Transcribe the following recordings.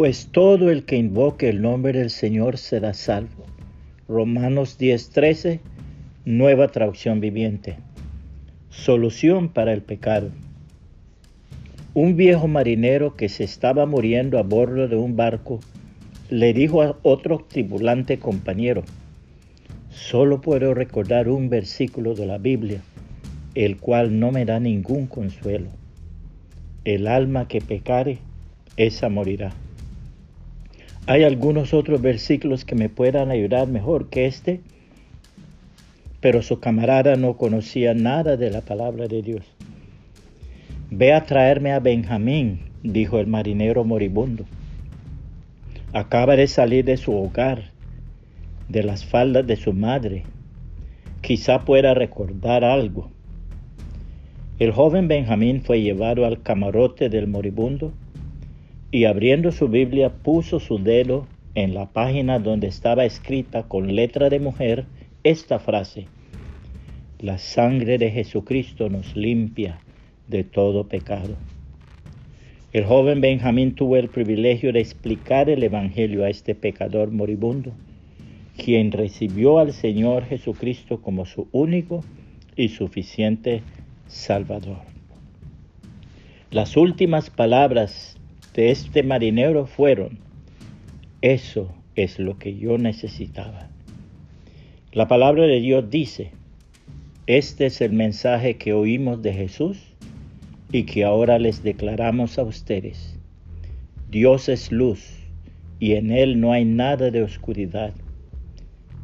Pues todo el que invoque el nombre del Señor será salvo. Romanos 10:13, nueva traducción viviente. Solución para el pecado. Un viejo marinero que se estaba muriendo a bordo de un barco le dijo a otro tripulante compañero, solo puedo recordar un versículo de la Biblia, el cual no me da ningún consuelo. El alma que pecare, esa morirá. Hay algunos otros versículos que me puedan ayudar mejor que este, pero su camarada no conocía nada de la palabra de Dios. Ve a traerme a Benjamín, dijo el marinero moribundo. Acaba de salir de su hogar, de las faldas de su madre. Quizá pueda recordar algo. El joven Benjamín fue llevado al camarote del moribundo y abriendo su Biblia puso su dedo en la página donde estaba escrita con letra de mujer esta frase. La sangre de Jesucristo nos limpia de todo pecado. El joven Benjamín tuvo el privilegio de explicar el Evangelio a este pecador moribundo, quien recibió al Señor Jesucristo como su único y suficiente Salvador. Las últimas palabras de este marinero fueron, eso es lo que yo necesitaba. La palabra de Dios dice, este es el mensaje que oímos de Jesús y que ahora les declaramos a ustedes. Dios es luz y en Él no hay nada de oscuridad.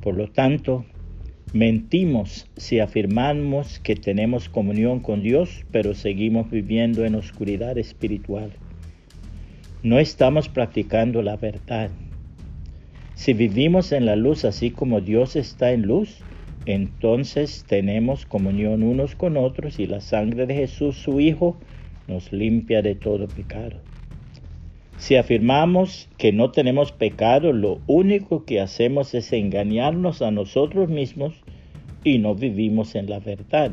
Por lo tanto, mentimos si afirmamos que tenemos comunión con Dios, pero seguimos viviendo en oscuridad espiritual. No estamos practicando la verdad. Si vivimos en la luz así como Dios está en luz, entonces tenemos comunión unos con otros y la sangre de Jesús, su Hijo, nos limpia de todo pecado. Si afirmamos que no tenemos pecado, lo único que hacemos es engañarnos a nosotros mismos y no vivimos en la verdad.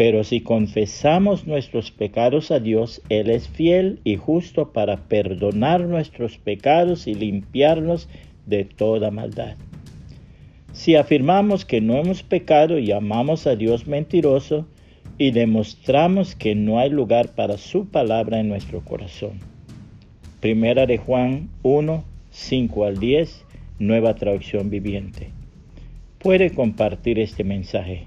Pero si confesamos nuestros pecados a Dios, Él es fiel y justo para perdonar nuestros pecados y limpiarnos de toda maldad. Si afirmamos que no hemos pecado y amamos a Dios mentiroso y demostramos que no hay lugar para su palabra en nuestro corazón. Primera de Juan 1, 5 al 10, nueva traducción viviente. Puede compartir este mensaje